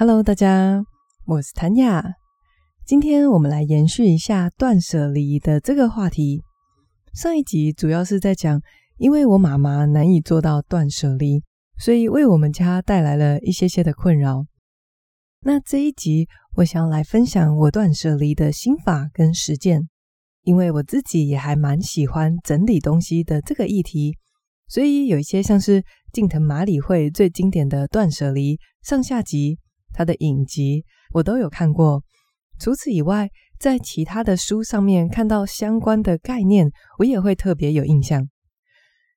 Hello，大家，我是谭雅。今天我们来延续一下断舍离的这个话题。上一集主要是在讲，因为我妈妈难以做到断舍离，所以为我们家带来了一些些的困扰。那这一集，我想要来分享我断舍离的心法跟实践，因为我自己也还蛮喜欢整理东西的这个议题，所以有一些像是近藤麻理惠最经典的断舍离上下集。他的影集我都有看过，除此以外，在其他的书上面看到相关的概念，我也会特别有印象。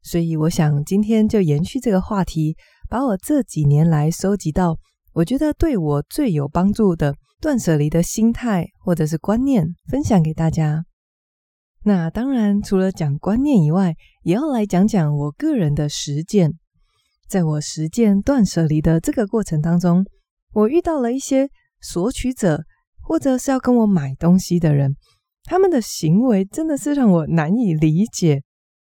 所以我想今天就延续这个话题，把我这几年来收集到我觉得对我最有帮助的断舍离的心态或者是观念分享给大家。那当然，除了讲观念以外，也要来讲讲我个人的实践。在我实践断舍离的这个过程当中，我遇到了一些索取者，或者是要跟我买东西的人，他们的行为真的是让我难以理解。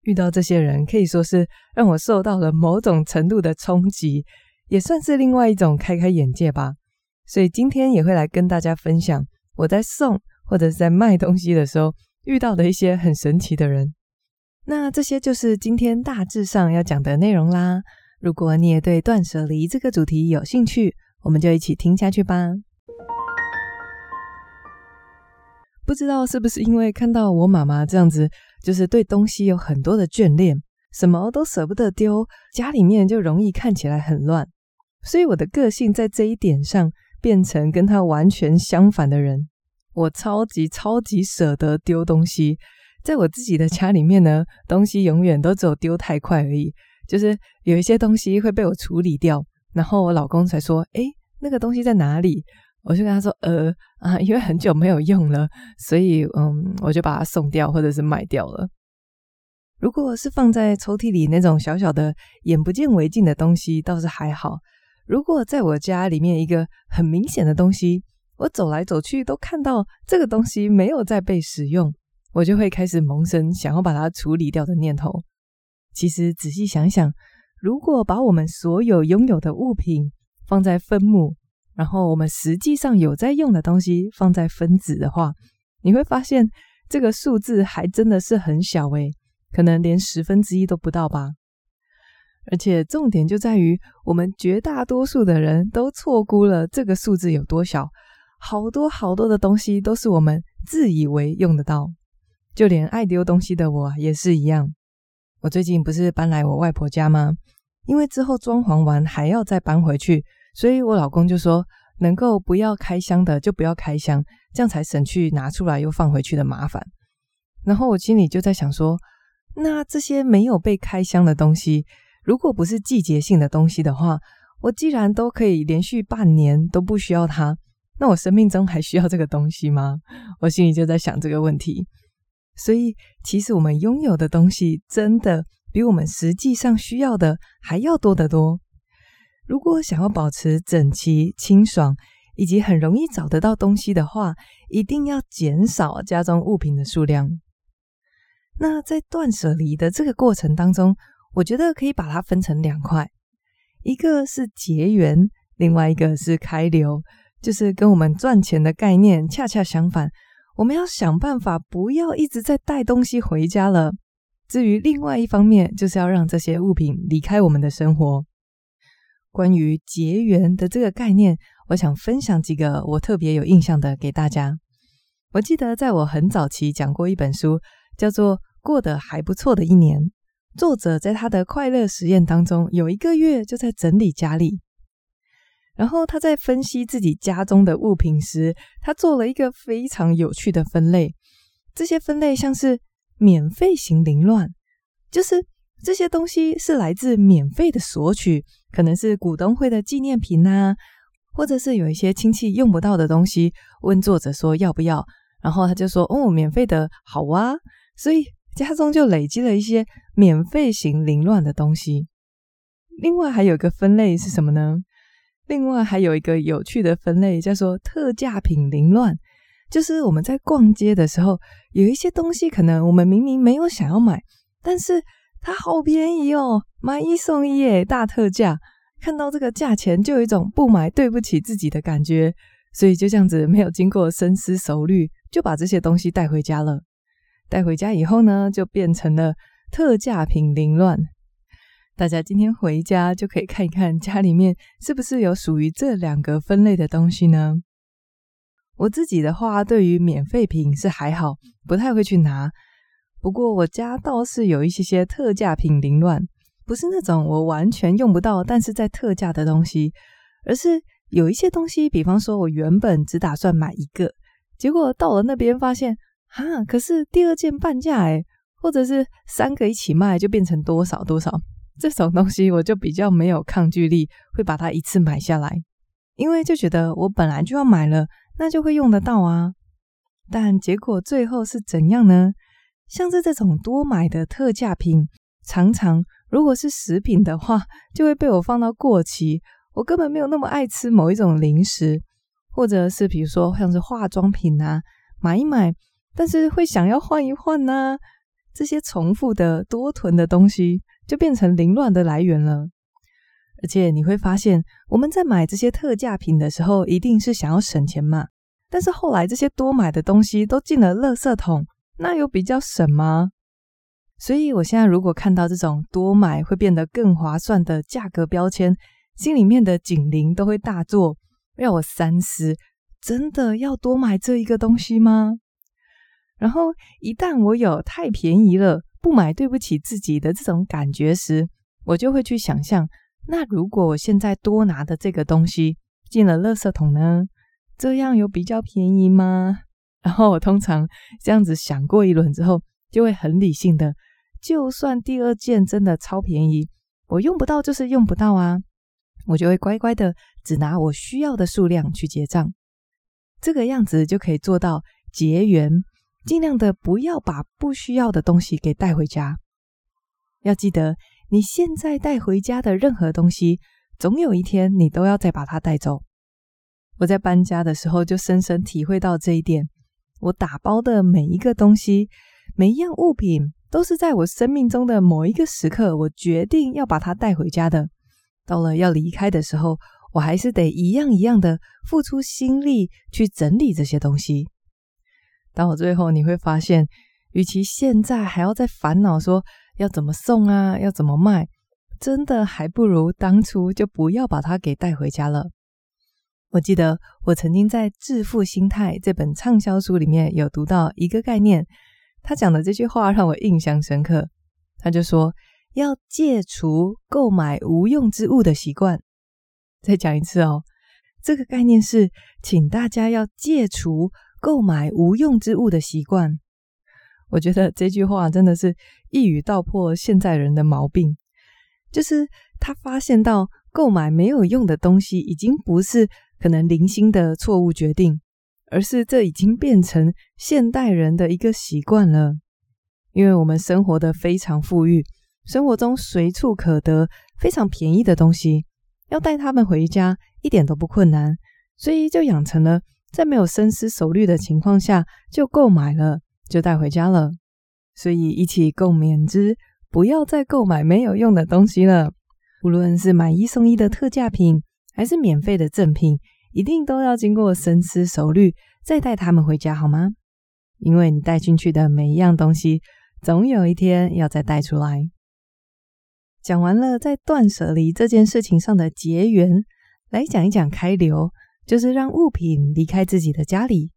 遇到这些人，可以说是让我受到了某种程度的冲击，也算是另外一种开开眼界吧。所以今天也会来跟大家分享我在送或者是在卖东西的时候遇到的一些很神奇的人。那这些就是今天大致上要讲的内容啦。如果你也对断舍离这个主题有兴趣，我们就一起听下去吧。不知道是不是因为看到我妈妈这样子，就是对东西有很多的眷恋，什么都舍不得丢，家里面就容易看起来很乱。所以我的个性在这一点上变成跟她完全相反的人。我超级超级舍得丢东西，在我自己的家里面呢，东西永远都只有丢太快而已，就是有一些东西会被我处理掉。然后我老公才说：“诶，那个东西在哪里？”我就跟他说：“呃啊，因为很久没有用了，所以嗯，我就把它送掉或者是卖掉了。如果是放在抽屉里那种小小的、眼不见为净的东西，倒是还好。如果在我家里面一个很明显的东西，我走来走去都看到这个东西没有再被使用，我就会开始萌生想要把它处理掉的念头。其实仔细想想。”如果把我们所有拥有的物品放在分母，然后我们实际上有在用的东西放在分子的话，你会发现这个数字还真的是很小诶，可能连十分之一都不到吧。而且重点就在于，我们绝大多数的人都错估了这个数字有多小，好多好多的东西都是我们自以为用得到，就连爱丢东西的我也是一样。我最近不是搬来我外婆家吗？因为之后装潢完还要再搬回去，所以我老公就说，能够不要开箱的就不要开箱，这样才省去拿出来又放回去的麻烦。然后我心里就在想说，那这些没有被开箱的东西，如果不是季节性的东西的话，我既然都可以连续半年都不需要它，那我生命中还需要这个东西吗？我心里就在想这个问题。所以，其实我们拥有的东西真的比我们实际上需要的还要多得多。如果想要保持整齐、清爽，以及很容易找得到东西的话，一定要减少家中物品的数量。那在断舍离的这个过程当中，我觉得可以把它分成两块，一个是结缘，另外一个是开流，就是跟我们赚钱的概念恰恰相反。我们要想办法，不要一直在带东西回家了。至于另外一方面，就是要让这些物品离开我们的生活。关于结缘的这个概念，我想分享几个我特别有印象的给大家。我记得在我很早期讲过一本书，叫做《过得还不错的一年》。作者在他的快乐实验当中，有一个月就在整理家里。然后他在分析自己家中的物品时，他做了一个非常有趣的分类。这些分类像是免费型凌乱，就是这些东西是来自免费的索取，可能是股东会的纪念品啊，或者是有一些亲戚用不到的东西，问作者说要不要，然后他就说哦，免费的好啊，所以家中就累积了一些免费型凌乱的东西。另外还有一个分类是什么呢？另外还有一个有趣的分类叫做特价品凌乱，就是我们在逛街的时候，有一些东西可能我们明明没有想要买，但是它好便宜哦，买一送一耶，大特价。看到这个价钱就有一种不买对不起自己的感觉，所以就这样子没有经过深思熟虑就把这些东西带回家了。带回家以后呢，就变成了特价品凌乱。大家今天回家就可以看一看家里面是不是有属于这两个分类的东西呢？我自己的话，对于免费品是还好，不太会去拿。不过我家倒是有一些些特价品凌乱，不是那种我完全用不到，但是在特价的东西，而是有一些东西，比方说我原本只打算买一个，结果到了那边发现，啊，可是第二件半价诶，或者是三个一起卖就变成多少多少，这种东西我就比较没有抗拒力，会把它一次买下来，因为就觉得我本来就要买了。那就会用得到啊，但结果最后是怎样呢？像是这种多买的特价品，常常如果是食品的话，就会被我放到过期。我根本没有那么爱吃某一种零食，或者是比如说像是化妆品啊，买一买，但是会想要换一换呢。这些重复的多囤的东西，就变成凌乱的来源了。而且你会发现，我们在买这些特价品的时候，一定是想要省钱嘛。但是后来这些多买的东西都进了垃圾桶，那有比较省吗？所以我现在如果看到这种多买会变得更划算的价格标签，心里面的警铃都会大作，让我三思：真的要多买这一个东西吗？然后一旦我有太便宜了，不买对不起自己的这种感觉时，我就会去想象。那如果我现在多拿的这个东西进了垃圾桶呢？这样有比较便宜吗？然后我通常这样子想过一轮之后，就会很理性的，就算第二件真的超便宜，我用不到就是用不到啊，我就会乖乖的只拿我需要的数量去结账。这个样子就可以做到结缘，尽量的不要把不需要的东西给带回家。要记得。你现在带回家的任何东西，总有一天你都要再把它带走。我在搬家的时候就深深体会到这一点。我打包的每一个东西，每一样物品，都是在我生命中的某一个时刻，我决定要把它带回家的。到了要离开的时候，我还是得一样一样的付出心力去整理这些东西。到了最后，你会发现，与其现在还要再烦恼说，要怎么送啊？要怎么卖？真的还不如当初就不要把它给带回家了。我记得我曾经在《致富心态》这本畅销书里面有读到一个概念，他讲的这句话让我印象深刻。他就说要戒除购买无用之物的习惯。再讲一次哦，这个概念是请大家要戒除购买无用之物的习惯。我觉得这句话真的是一语道破现在人的毛病，就是他发现到购买没有用的东西，已经不是可能零星的错误决定，而是这已经变成现代人的一个习惯了。因为我们生活的非常富裕，生活中随处可得非常便宜的东西，要带他们回家一点都不困难，所以就养成了在没有深思熟虑的情况下就购买了。就带回家了，所以一起共勉之，不要再购买没有用的东西了。无论是买一送一的特价品，还是免费的赠品，一定都要经过深思熟虑再带他们回家，好吗？因为你带进去的每一样东西，总有一天要再带出来。讲完了在断舍离这件事情上的结缘，来讲一讲开流，就是让物品离开自己的家里。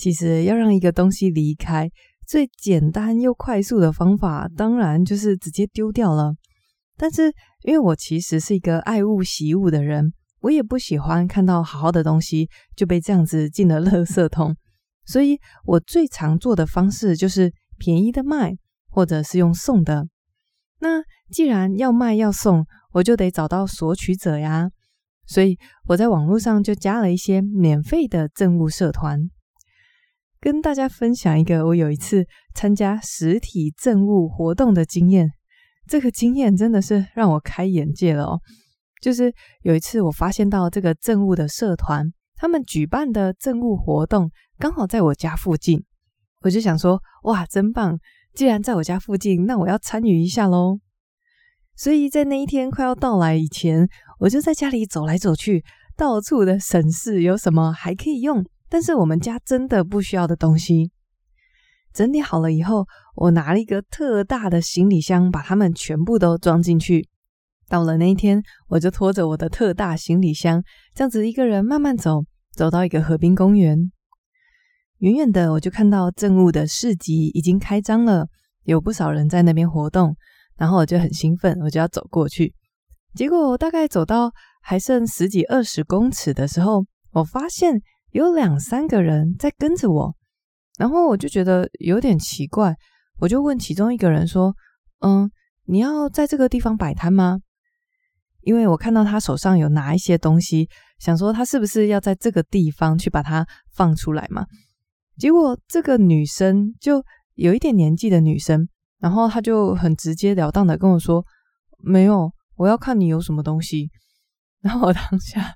其实要让一个东西离开，最简单又快速的方法，当然就是直接丢掉了。但是因为我其实是一个爱物惜物的人，我也不喜欢看到好好的东西就被这样子进了垃圾桶，所以我最常做的方式就是便宜的卖，或者是用送的。那既然要卖要送，我就得找到索取者呀。所以我在网络上就加了一些免费的赠物社团。跟大家分享一个我有一次参加实体政务活动的经验，这个经验真的是让我开眼界了哦。就是有一次我发现到这个政务的社团，他们举办的政务活动刚好在我家附近，我就想说，哇，真棒！既然在我家附近，那我要参与一下喽。所以在那一天快要到来以前，我就在家里走来走去，到处的审视有什么还可以用，但是我们家真的不需要的东西。整理好了以后，我拿了一个特大的行李箱，把它们全部都装进去。到了那一天，我就拖着我的特大行李箱，这样子一个人慢慢走，走到一个河滨公园。远远的，我就看到政务的市集已经开张了，有不少人在那边活动。然后我就很兴奋，我就要走过去。结果大概走到还剩十几二十公尺的时候，我发现有两三个人在跟着我。然后我就觉得有点奇怪，我就问其中一个人说：“嗯，你要在这个地方摆摊吗？”因为我看到他手上有拿一些东西，想说他是不是要在这个地方去把它放出来嘛。结果这个女生就有一点年纪的女生，然后她就很直截了当的跟我说：“没有，我要看你有什么东西。”然后我当下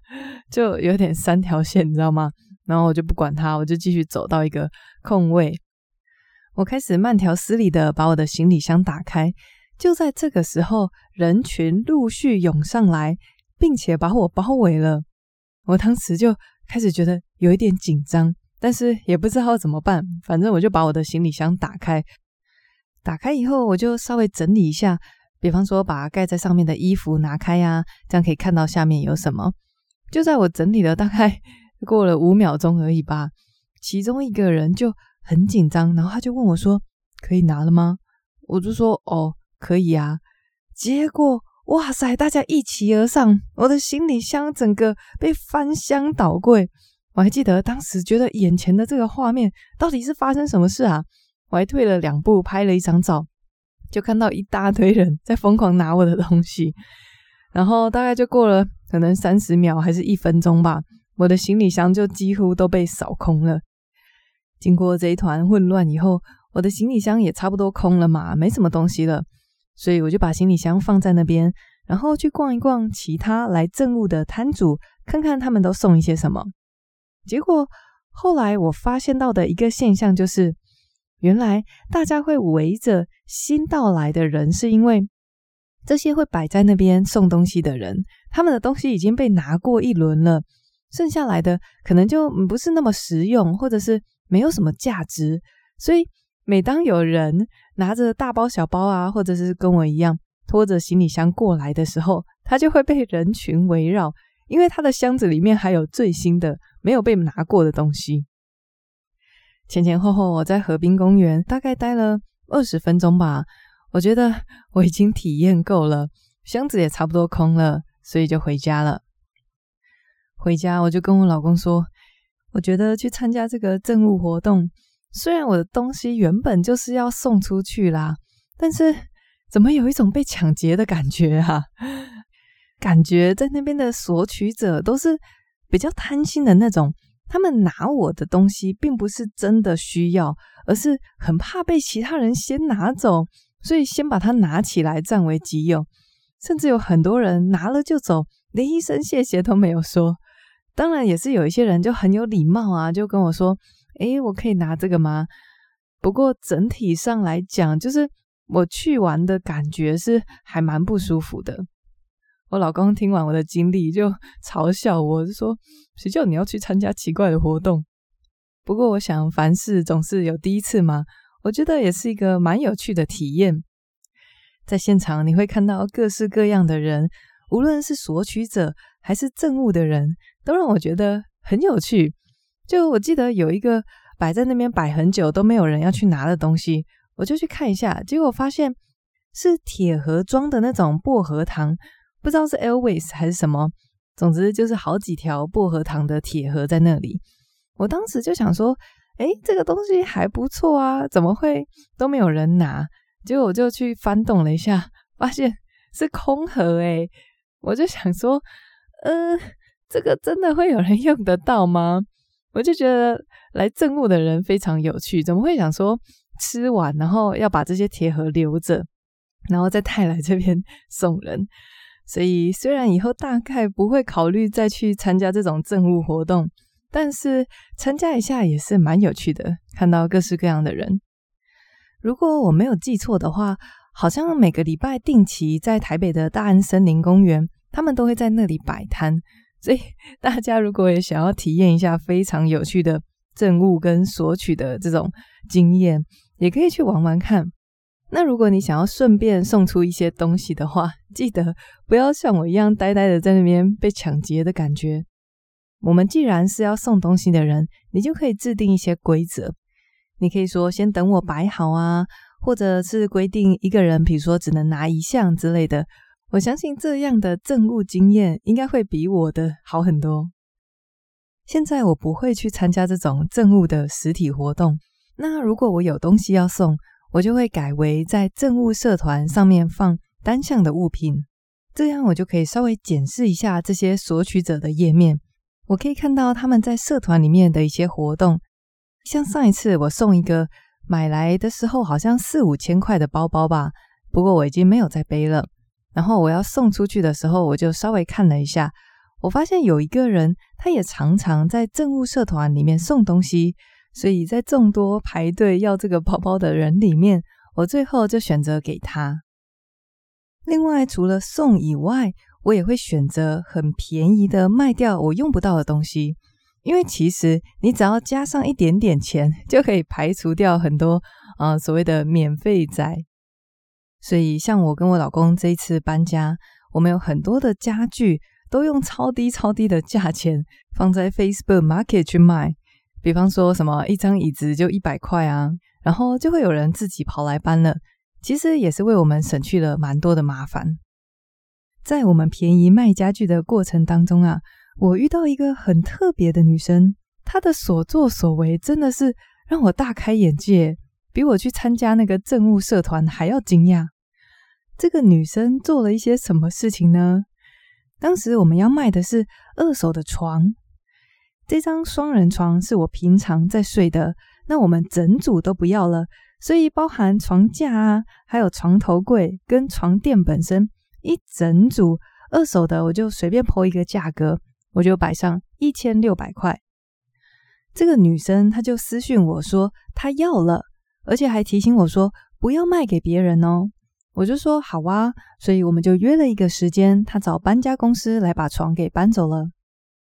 就有点三条线，你知道吗？然后我就不管他，我就继续走到一个空位。我开始慢条斯理的把我的行李箱打开。就在这个时候，人群陆续涌上来，并且把我包围了。我当时就开始觉得有一点紧张，但是也不知道怎么办。反正我就把我的行李箱打开。打开以后，我就稍微整理一下，比方说把盖在上面的衣服拿开呀，这样可以看到下面有什么。就在我整理了大概。过了五秒钟而已吧，其中一个人就很紧张，然后他就问我说：“可以拿了吗？”我就说：“哦，可以啊。”结果，哇塞，大家一齐而上，我的行李箱整个被翻箱倒柜。我还记得当时觉得眼前的这个画面到底是发生什么事啊？我还退了两步拍了一张照，就看到一大堆人在疯狂拿我的东西，然后大概就过了可能三十秒还是一分钟吧。我的行李箱就几乎都被扫空了。经过这一团混乱以后，我的行李箱也差不多空了嘛，没什么东西了。所以我就把行李箱放在那边，然后去逛一逛其他来镇务的摊主，看看他们都送一些什么。结果后来我发现到的一个现象就是，原来大家会围着新到来的人，是因为这些会摆在那边送东西的人，他们的东西已经被拿过一轮了。剩下来的可能就不是那么实用，或者是没有什么价值，所以每当有人拿着大包小包啊，或者是跟我一样拖着行李箱过来的时候，他就会被人群围绕，因为他的箱子里面还有最新的没有被拿过的东西。前前后后我在河滨公园大概待了二十分钟吧，我觉得我已经体验够了，箱子也差不多空了，所以就回家了。回家我就跟我老公说，我觉得去参加这个政务活动，虽然我的东西原本就是要送出去啦，但是怎么有一种被抢劫的感觉啊？感觉在那边的索取者都是比较贪心的那种，他们拿我的东西并不是真的需要，而是很怕被其他人先拿走，所以先把它拿起来占为己有，甚至有很多人拿了就走，连一声谢谢都没有说。当然也是有一些人就很有礼貌啊，就跟我说：“诶，我可以拿这个吗？”不过整体上来讲，就是我去玩的感觉是还蛮不舒服的。我老公听完我的经历就 嘲笑我，就说：“谁叫你要去参加奇怪的活动？”不过我想凡事总是有第一次嘛，我觉得也是一个蛮有趣的体验。在现场你会看到各式各样的人，无论是索取者还是政务的人。都让我觉得很有趣。就我记得有一个摆在那边摆很久都没有人要去拿的东西，我就去看一下，结果发现是铁盒装的那种薄荷糖，不知道是 Airways 还是什么，总之就是好几条薄荷糖的铁盒在那里。我当时就想说，诶，这个东西还不错啊，怎么会都没有人拿？结果我就去翻动了一下，发现是空盒诶，我就想说，呃。这个真的会有人 用得到吗？我就觉得来政务的人非常有趣，怎么会想说吃完然后要把这些铁盒留着，然后再带来这边 送人？所以虽然以后大概不会考虑再去参加这种政务活动，但是参加一下也是蛮有趣的，看到各式各样的人。如果我没有记错的话，好像每个礼拜定期在台北的大安森林公园，他们都会在那里摆摊。所以 大家如果也想要体验一下非常有趣的赠物跟索取的这种经验，也可以去玩玩看。那如果你想要顺便送出一些东西的话，记得不要像我一样呆呆的在那边被抢劫的感觉。我们既然是要送东西的人，你就可以制定一些规则。你可以说先等我摆好啊，或者是规定一个人，比如说只能拿一项之类的。我相信这样的政务经验应该会比我的好很多。现在我不会去参加这种政务的实体活动。那如果我有东西要送，我就会改为在政务社团上面放单向的物品，这样我就可以稍微检视一下这些索取者的页面。我可以看到他们在社团里面的一些活动，像上一次我送一个买来的时候好像四五千块的包包吧，不过我已经没有再背了。然后我要送出去的时候，我就稍微看了一下，我发现有一个人，他也常常在政务社团里面送东西，所以在众多排队要这个包包的人里面，我最后就选择给他。另外，除了送以外，我也会选择很便宜的卖掉我用不到的东西，因为其实你只要加上一点点钱，就可以排除掉很多啊、所谓的免费仔。所以，像我跟我老公这一次搬家，我们有很多的家具都用超低超低的价钱放在 Facebook Market 去卖。比方说什么一张椅子就一百块啊，然后就会有人自己跑来搬了。其实也是为我们省去了蛮多的麻烦。在我们便宜卖家具的过程当中啊，我遇到一个很特别的女生，她的所作所为真的是让我大开眼界，比我去参加那个政务社团还要惊讶。这个女生做了一些什么事情呢？当时我们要卖的是二手的床，这张双人床是我平常在睡的，那我们整组都不要了，所以包含床架啊，还有床头柜跟床垫本身一整组二手的，我就随便 po 一个价格，我就摆上一千六百块。这个女生她就私讯我说她要了，而且还提醒我说不要卖给别人哦。我就说好啊，所以我们就约了一个时间，他找搬家公司来把床给搬走了，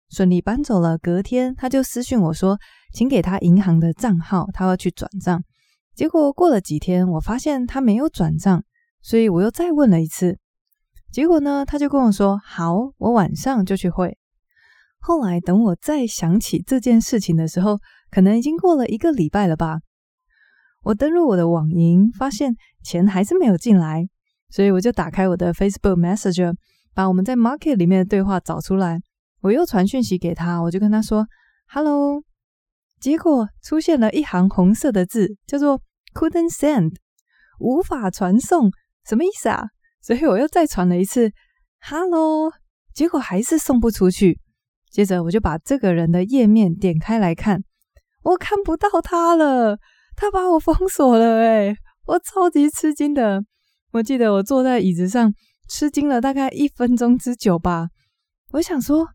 顺利搬走了。隔天他就私讯我说，请给他银行的账号，他要去转账。结果过了几天，我发现他没有转账，所以我又再问了一次。结果呢，他就跟我说好，我晚上就去汇。后来等我再想起这件事情的时候，可能已经过了一个礼拜了吧。我登入我的网银，发现钱还是没有进来，所以我就打开我的 Facebook Messenger，把我们在 Market 里面的对话找出来。我又传讯息给他，我就跟他说 “Hello”，结果出现了一行红色的字，叫做 “Couldn't send”，无法传送，什么意思啊？所以我又再传了一次 “Hello”，结果还是送不出去。接着我就把这个人的页面点开来看，我看不到他了。他把我封锁了，诶，我超级吃惊的。我记得我坐在椅子上吃惊了大概一分钟之久吧。我想说，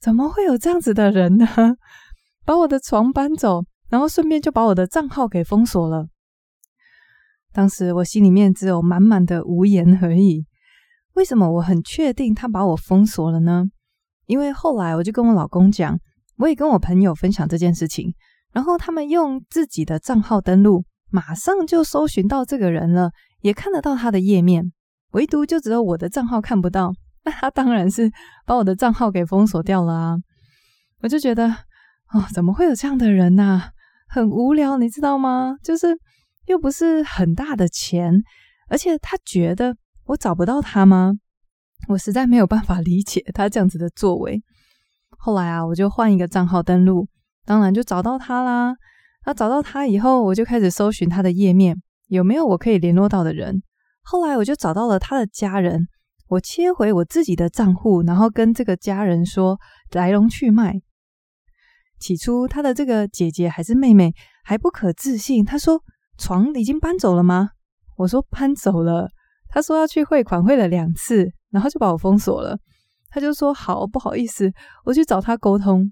怎么会有这样子的人呢？把我的床搬走，然后顺便就把我的账号给封锁了。当时我心里面只有满满的无言而已。为什么我很确定他把我封锁了呢？因为后来我就跟我老公讲，我也跟我朋友分享这件事情。然后他们用自己的账号登录，马上就搜寻到这个人了，也看得到他的页面，唯独就只有我的账号看不到。那他当然是把我的账号给封锁掉了啊！我就觉得，哦，怎么会有这样的人呐？很无聊，你知道吗？就是又不是很大的钱，而且他觉得我找不到他吗？我实在没有办法理解他这样子的作为。后来啊，我就换一个账号登录。当然就找到他啦。那找到他以后，我就开始搜寻他的页面，有没有我可以联络到的人。后来我就找到了他的家人，我切回我自己的账户，然后跟这个家人说来龙去脉。起初他的这个姐姐还是妹妹还不可置信，他说床已经搬走了吗？我说搬走了。他说要去汇款，汇了两次，然后就把我封锁了。他就说好，不好意思，我去找他沟通。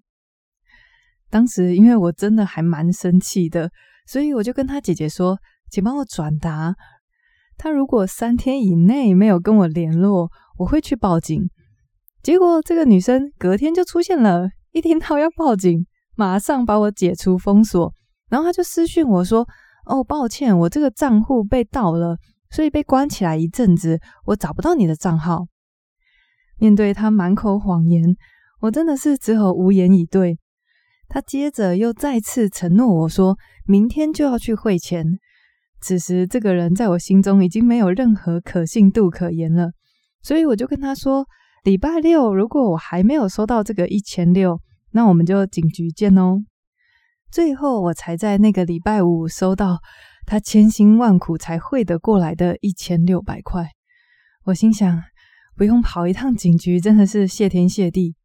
当时因为我真的还蛮生气的，所以我就跟他姐姐说：“请帮我转达。”他如果三天以内没有跟我联络，我会去报警。结果这个女生隔天就出现了，一听到要报警，马上把我解除封锁，然后她就私讯我说：“哦，抱歉，我这个账户被盗了，所以被关起来一阵子，我找不到你的账号。”面对她满口谎言，我真的是只好无言以对。他接着又再次承诺我说，明天就要去汇钱。此时，这个人在我心中已经没有任何可信度可言了，所以我就跟他说：“礼拜六如果我还没有收到这个一千六，那我们就警局见哦。”最后，我才在那个礼拜五收到他千辛万苦才汇得过来的一千六百块。我心想，不用跑一趟警局，真的是谢天谢地。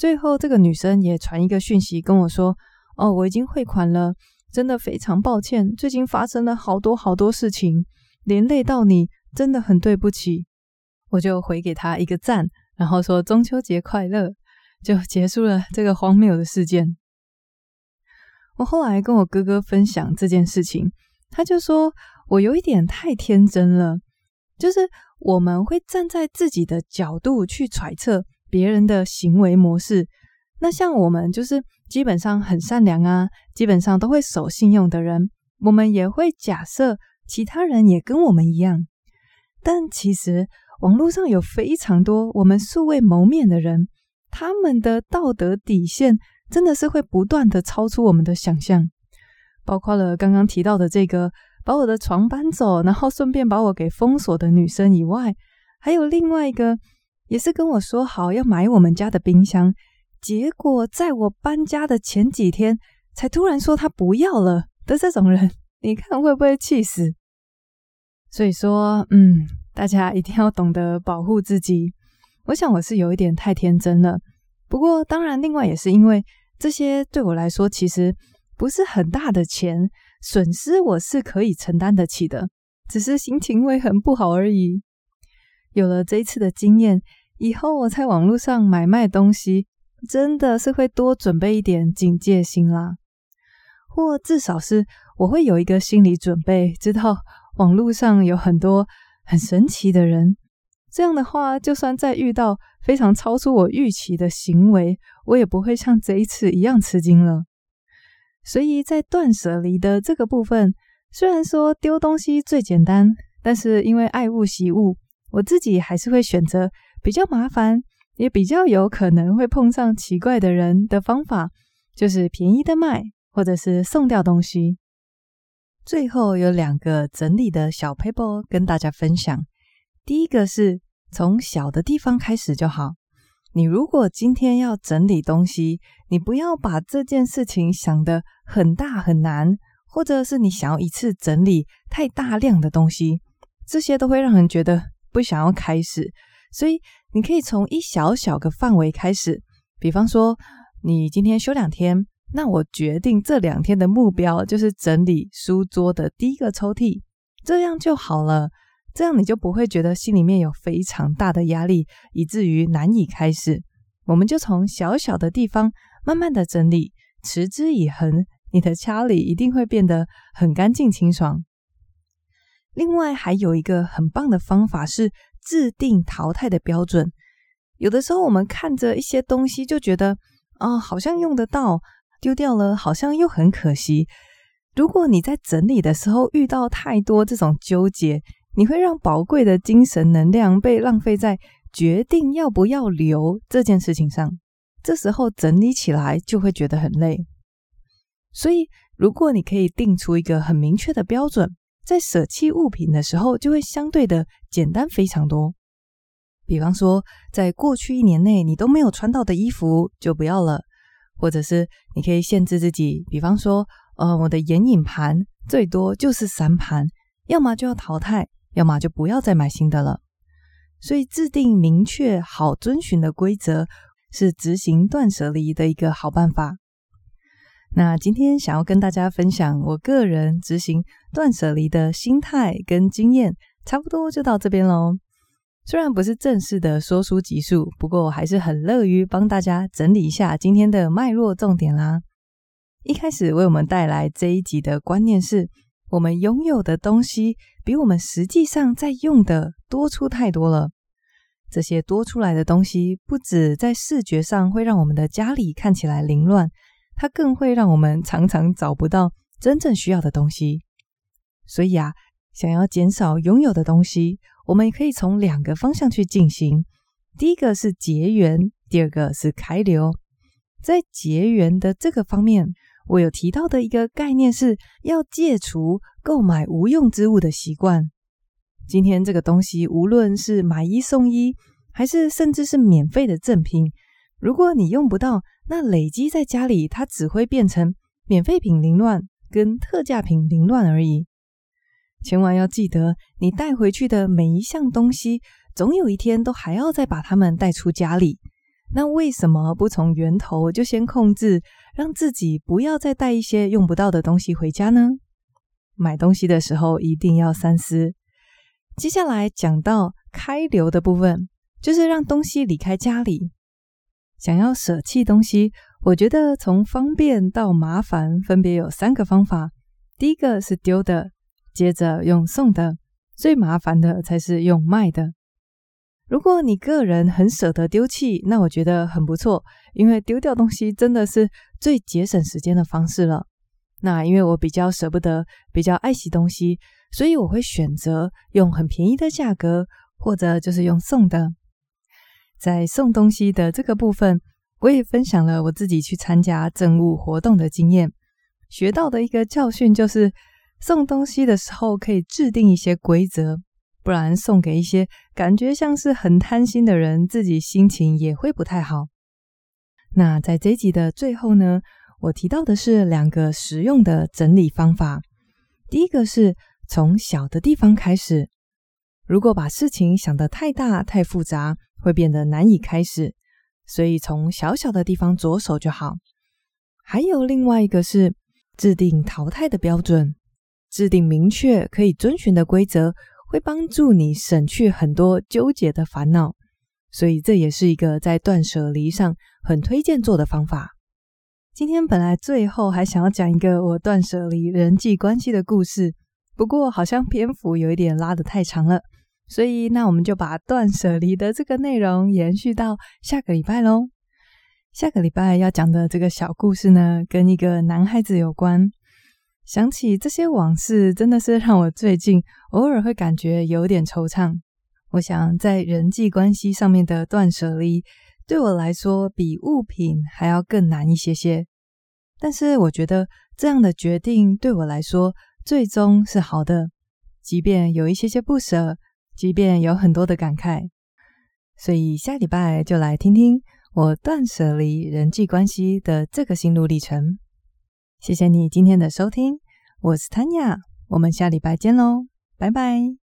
最后，这个女生也传一个讯息跟我说：“哦，我已经汇款了。”真的非常抱歉，最近发生了好多好多事情，连累到你，真的很对不起。我就回给她一个赞，然后说中秋节快乐，就结束了这个荒谬的事件。我后来跟我哥哥分享这件事情，他就说我有一点太天真了，就是我们会站在自己的角度去揣测别人的行为模式。那像我们就是基本上很善良啊，基本上都会守信用的人，我们也会假设其他人也跟我们一样。但其实网络上有非常多我们素未谋面的人，他们的道德底线真的是会不断的超出我们的想象。包括了刚刚提到的这个把我的床搬走，然后顺便把我给封锁的女生以外，还有另外一个也是跟我说好要买我们家的冰箱。结果在我搬家的前几天，才突然说他不要了的这种人，你看会不会气死？所以说，嗯，大家一定要懂得保护自己。我想我是有一点太天真了，不过当然，另外也是因为这些对我来说其实不是很大的钱，损失我是可以承担得起的，只是心情会很不好而已。有了这一次的经验，以后我在网络上买卖东西。真的是会多准备一点警戒心啦，或至少是我会有一个心理准备，知道网络上有很多很神奇的人。这样的话，就算再遇到非常超出我预期的行为，我也不会像这一次一样吃惊了。所以在断舍离的这个部分，虽然说丢东西最简单，但是因为爱物惜物，我自己还是会选择比较麻烦。也比较有可能会碰上奇怪的人的方法，就是便宜的卖，或者是送掉东西。最后有两个整理的小 paper 跟大家分享。第一个是从小的地方开始就好。你如果今天要整理东西，你不要把这件事情想得很大很难，或者是你想要一次整理太大量的东西，这些都会让人觉得不想要开始。所以你可以从一小小个范围开始，比方说你今天休两天，那我决定这两天的目标就是整理书桌的第一个抽屉，这样就好了。这样你就不会觉得心里面有非常大的压力，以至于难以开始。我们就从小小的地方慢慢的整理，持之以恒，你的家里一定会变得很干净清爽。另外还有一个很棒的方法是，制定淘汰的标准，有的时候我们看着一些东西就觉得、哦，好像用得到，丢掉了好像又很可惜。如果你在整理的时候遇到太多这种纠结，你会让宝贵的精神能量被浪费在决定要不要留这件事情上。这时候整理起来就会觉得很累。所以，如果你可以定出一个很明确的标准。在舍弃物品的时候，就会相对的简单非常多。比方说，在过去一年内你都没有穿到的衣服就不要了，或者是你可以限制自己，比方说，呃，我的眼影盘最多就是三盘，要么就要淘汰，要么就不要再买新的了。所以，制定明确好遵循的规则，是执行断舍离的一个好办法。那今天想要跟大家分享我个人执行断舍离的心态跟经验，差不多就到这边喽。虽然不是正式的说书集数，不过我还是很乐于帮大家整理一下今天的脉络重点啦。一开始为我们带来这一集的观念是：我们拥有的东西比我们实际上在用的多出太多了。这些多出来的东西，不止在视觉上会让我们的家里看起来凌乱，它更会让我们常常找不到真正需要的东西。所以啊，想要减少拥有的东西，我们也可以从两个方向去进行。第一个是结缘，第二个是开流。在结缘的这个方面，我有提到的一个概念是要戒除购买无用之物的习惯。今天这个东西，无论是买一送一，还是甚至是免费的赠品，如果你用不到，那累积在家里，它只会变成免费品凌乱跟特价品凌乱而已。千万要记得，你带回去的每一项东西，总有一天都还要再把它们带出家里。那为什么不从源头就先控制，让自己不要再带一些用不到的东西回家呢？买东西的时候一定要三思。接下来讲到开流的部分，就是让东西离开家里。想要舍弃东西，我觉得从方便到麻烦，分别有三个方法。第一个是丢的，接着用送的，最麻烦的才是用卖的。如果你个人很舍得丢弃，那我觉得很不错，因为丢掉东西真的是最节省时间的方式了。那因为我比较舍不得，比较爱惜东西。所以我会选择用很便宜的价格，或者就是用送的。在送东西的这个部分，我也分享了我自己去参加赠物活动的经验，学到的一个教训就是，送东西的时候可以制定一些规则，不然送给一些感觉像是很贪心的人，自己心情也会不太好。那在这一集的最后呢，我提到的是两个实用的整理方法，第一个是。从小的地方开始，如果把事情想得太大、太复杂，会变得难以开始。所以从小小的地方着手就好。还有另外一个是制定淘汰的标准，制定明确可以遵循的规则，会帮助你省去很多纠结的烦恼。所以这也是一个在断舍离上很推荐做的方法。今天本来最后还想要讲一个我断舍离人际关系的故事。不过好像篇幅有一点拉得太长了，所以那我们就把断舍离的这个内容延续到下个礼拜喽。下个礼拜要讲的这个小故事呢，跟一个男孩子有关。想起这些往事，真的是让我最近偶尔会感觉有点惆怅。我想在人际关系上面的断舍离，对我来说比物品还要更难一些些。但是我觉得这样的决定对我来说，最终是好的，即便有一些些不舍，即便有很多的感慨，所以下礼拜就来听听我断舍离人际关系的这个心路历程。谢谢你今天的收听，我是 Tanya，我们下礼拜见喽，拜拜。